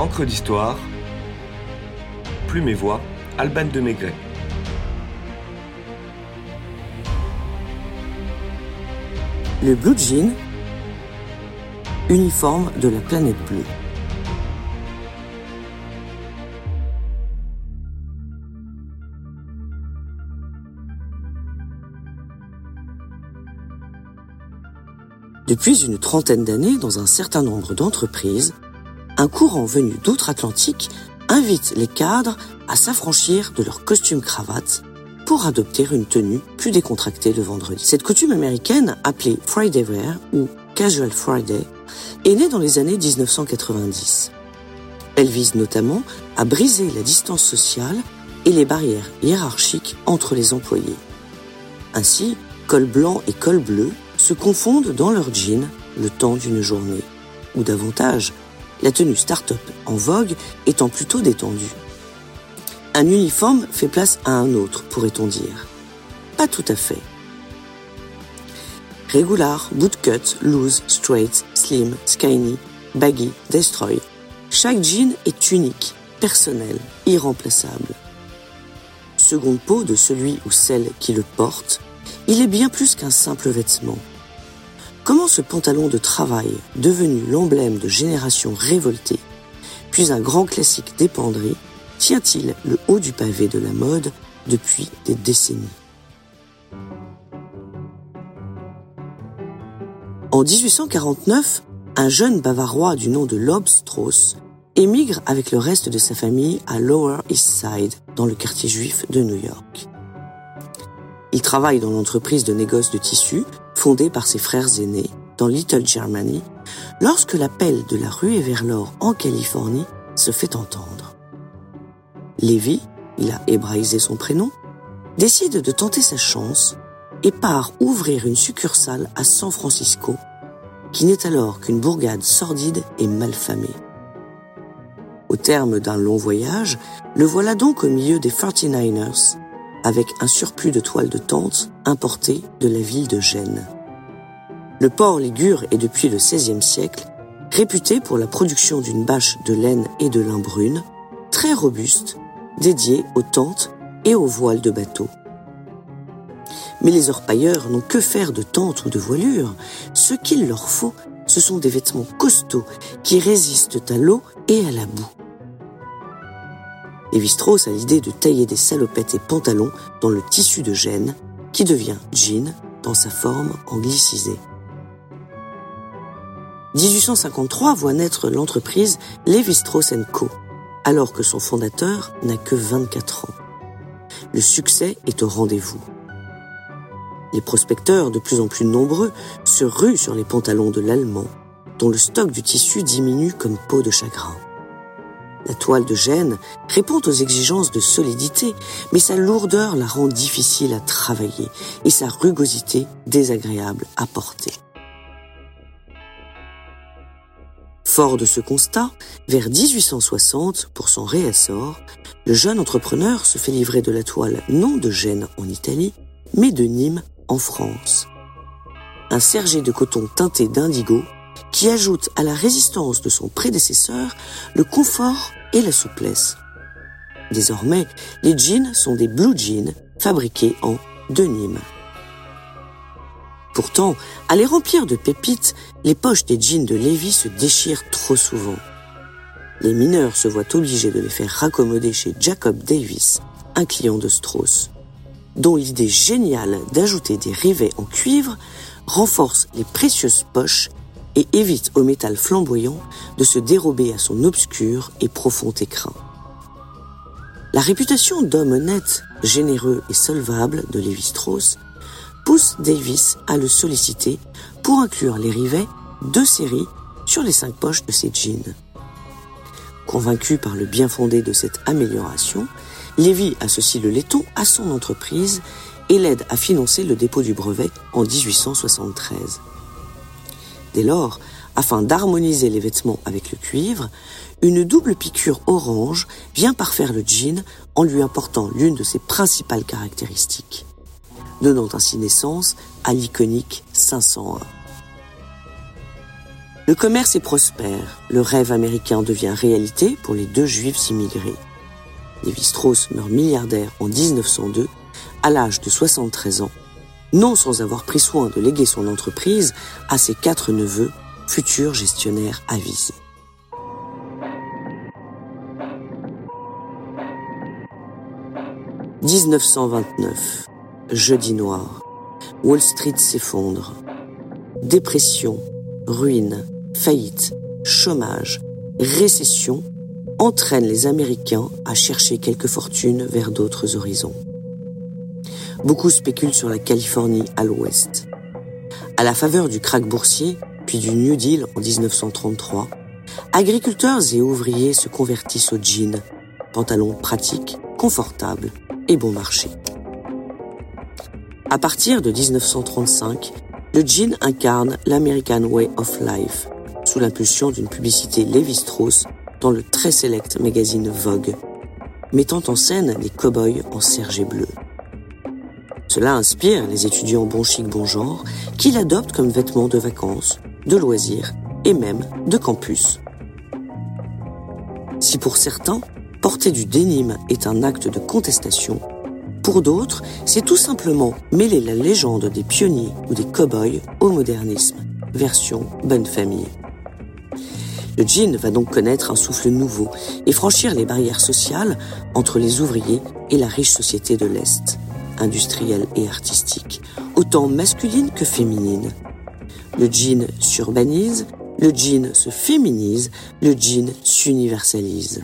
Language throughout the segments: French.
Encre d'histoire, Plume et Voix, Alban de Maigret. Le blue jean, uniforme de la planète bleue. Depuis une trentaine d'années, dans un certain nombre d'entreprises, un courant venu d'outre-Atlantique invite les cadres à s'affranchir de leur costume cravate pour adopter une tenue plus décontractée le vendredi. Cette coutume américaine, appelée Friday Wear ou Casual Friday, est née dans les années 1990. Elle vise notamment à briser la distance sociale et les barrières hiérarchiques entre les employés. Ainsi, col blanc et col bleu se confondent dans leur jean le temps d'une journée, ou davantage, la tenue start-up en vogue étant plutôt détendue. Un uniforme fait place à un autre, pourrait-on dire. Pas tout à fait. Regular, bootcut, loose, straight, slim, skinny, baggy, destroy. Chaque jean est unique, personnel, irremplaçable. Seconde peau de celui ou celle qui le porte, il est bien plus qu'un simple vêtement. Comment ce pantalon de travail, devenu l'emblème de générations révoltées, puis un grand classique des tient-il le haut du pavé de la mode depuis des décennies? En 1849, un jeune bavarois du nom de Lob Strauss émigre avec le reste de sa famille à Lower East Side, dans le quartier juif de New York. Il travaille dans l'entreprise de négoce de tissus fondée par ses frères aînés dans Little Germany, lorsque l'appel de la rue vers l'or en Californie se fait entendre. Lévi, il a hébraïsé son prénom, décide de tenter sa chance et part ouvrir une succursale à San Francisco, qui n'est alors qu'une bourgade sordide et malfamée. Au terme d'un long voyage, le voilà donc au milieu des 49ers, avec un surplus de toiles de tente importées de la ville de Gênes. Le port Ligure est depuis le XVIe siècle réputé pour la production d'une bâche de laine et de lin brune, très robuste, dédiée aux tentes et aux voiles de bateaux. Mais les orpailleurs n'ont que faire de tentes ou de voilures. Ce qu'il leur faut, ce sont des vêtements costauds qui résistent à l'eau et à la boue. Lévi-Strauss a l'idée de tailler des salopettes et pantalons dans le tissu de gêne, qui devient jean dans sa forme anglicisée. 1853 voit naître l'entreprise Lévi-Strauss Co, alors que son fondateur n'a que 24 ans. Le succès est au rendez-vous. Les prospecteurs, de plus en plus nombreux, se ruent sur les pantalons de l'Allemand, dont le stock du tissu diminue comme peau de chagrin. La toile de Gênes répond aux exigences de solidité, mais sa lourdeur la rend difficile à travailler et sa rugosité désagréable à porter. Fort de ce constat, vers 1860, pour son réassort, le jeune entrepreneur se fait livrer de la toile non de Gênes en Italie, mais de Nîmes en France. Un sergé de coton teinté d'indigo qui ajoute à la résistance de son prédécesseur le confort et la souplesse. Désormais, les jeans sont des blue jeans fabriqués en denim. Pourtant, à les remplir de pépites, les poches des jeans de Lévi se déchirent trop souvent. Les mineurs se voient obligés de les faire raccommoder chez Jacob Davis, un client de Strauss, dont l'idée géniale d'ajouter des rivets en cuivre renforce les précieuses poches et évite au métal flamboyant de se dérober à son obscur et profond écrin. La réputation d'homme honnête, généreux et solvable de Lévi-Strauss pousse Davis à le solliciter pour inclure les rivets de série sur les cinq poches de ses jeans. Convaincu par le bien fondé de cette amélioration, Lévy associe le laiton à son entreprise et l'aide à financer le dépôt du brevet en 1873. Dès lors, afin d'harmoniser les vêtements avec le cuivre, une double piqûre orange vient parfaire le jean en lui apportant l'une de ses principales caractéristiques, donnant ainsi naissance à l'iconique 501. Le commerce est prospère, le rêve américain devient réalité pour les deux juifs immigrés. Lévi-Strauss meurt milliardaire en 1902, à l'âge de 73 ans, non sans avoir pris soin de léguer son entreprise à ses quatre neveux, futurs gestionnaires avisés. « 1929. Jeudi noir. Wall Street s'effondre. Dépression, ruine, faillite, chômage, récession entraînent les Américains à chercher quelques fortunes vers d'autres horizons. Beaucoup spéculent sur la Californie à l'ouest. À la faveur du krach boursier, puis du New Deal en 1933, agriculteurs et ouvriers se convertissent au jean, pantalons pratiques, confortables et bon marché. À partir de 1935, le jean incarne l'American Way of Life, sous l'impulsion d'une publicité Lévi-Strauss dans le très select magazine Vogue, mettant en scène des cow-boys en serge bleu. Cela inspire les étudiants bon chic bon genre qui l'adoptent comme vêtement de vacances, de loisirs et même de campus. Si pour certains, porter du dénime est un acte de contestation, pour d'autres, c'est tout simplement mêler la légende des pionniers ou des cow-boys au modernisme, version bonne famille. Le jean va donc connaître un souffle nouveau et franchir les barrières sociales entre les ouvriers et la riche société de l'Est, industrielle et artistique, autant masculine que féminine. Le jean s'urbanise, le jean se féminise, le jean s'universalise.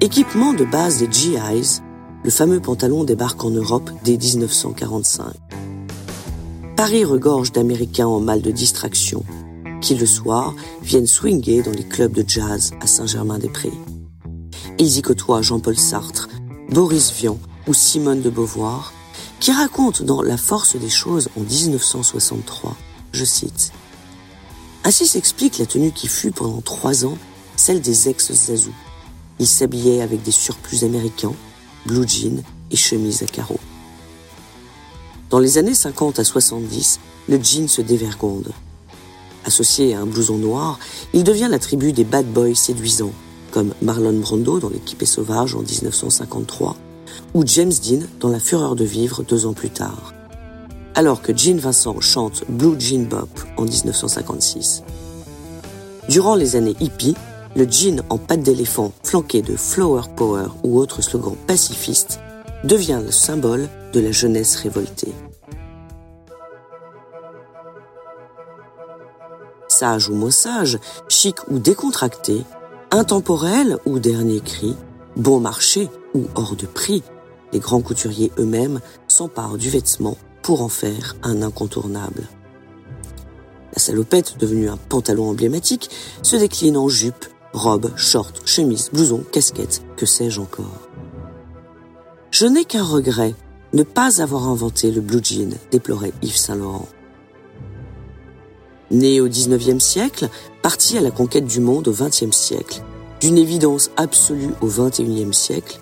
Équipement de base des GIs, le fameux pantalon débarque en Europe dès 1945. Paris regorge d'Américains en mal de distraction, qui le soir viennent swinguer dans les clubs de jazz à Saint-Germain-des-Prés. Ils côtoient Jean-Paul Sartre, Boris Vian ou Simone de Beauvoir, qui racontent dans La force des choses en 1963, je cite, Ainsi s'explique la tenue qui fut pendant trois ans celle des ex-Zazou il s'habillait avec des surplus américains, blue jeans et chemises à carreaux. Dans les années 50 à 70, le jean se dévergonde. Associé à un blouson noir, il devient la tribu des bad boys séduisants, comme Marlon Brando dans L'équipe sauvage en 1953, ou James Dean dans La fureur de vivre deux ans plus tard. Alors que Gene Vincent chante Blue Jean Bop en 1956. Durant les années hippies, le jean en pâte d'éléphant flanqué de Flower Power ou autres slogans pacifistes devient le symbole de la jeunesse révoltée. Sage ou moins sage, chic ou décontracté, intemporel ou dernier cri, bon marché ou hors de prix, les grands couturiers eux-mêmes s'emparent du vêtement pour en faire un incontournable. La salopette, devenue un pantalon emblématique, se décline en jupe, Robe, short, chemise, blouson, casquette, que sais-je encore. Je n'ai qu'un regret, ne pas avoir inventé le blue jean, déplorait Yves Saint-Laurent. Né au XIXe siècle, parti à la conquête du monde au XXe siècle, d'une évidence absolue au XXIe siècle,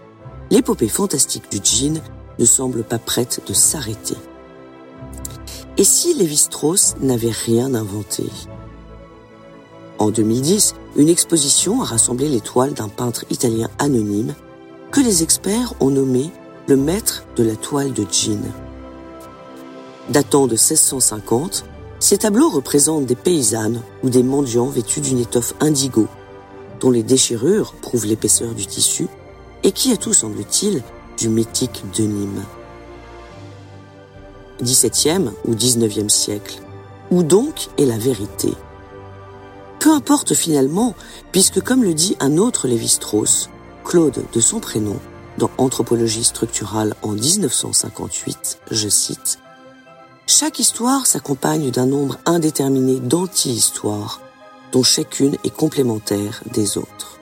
l'épopée fantastique du jean ne semble pas prête de s'arrêter. Et si Lévi-Strauss n'avait rien inventé? En 2010, une exposition a rassemblé les toiles d'un peintre italien anonyme que les experts ont nommé le maître de la toile de jean. Datant de 1650, ces tableaux représentent des paysannes ou des mendiants vêtus d'une étoffe indigo, dont les déchirures prouvent l'épaisseur du tissu et qui a tout, semble-t-il, du mythique de Nîmes. 17e ou 19e siècle. Où donc est la vérité? Peu importe finalement, puisque comme le dit un autre Lévi-Strauss, Claude de son prénom, dans Anthropologie structurale en 1958, je cite, Chaque histoire s'accompagne d'un nombre indéterminé d'anti-histoires, dont chacune est complémentaire des autres.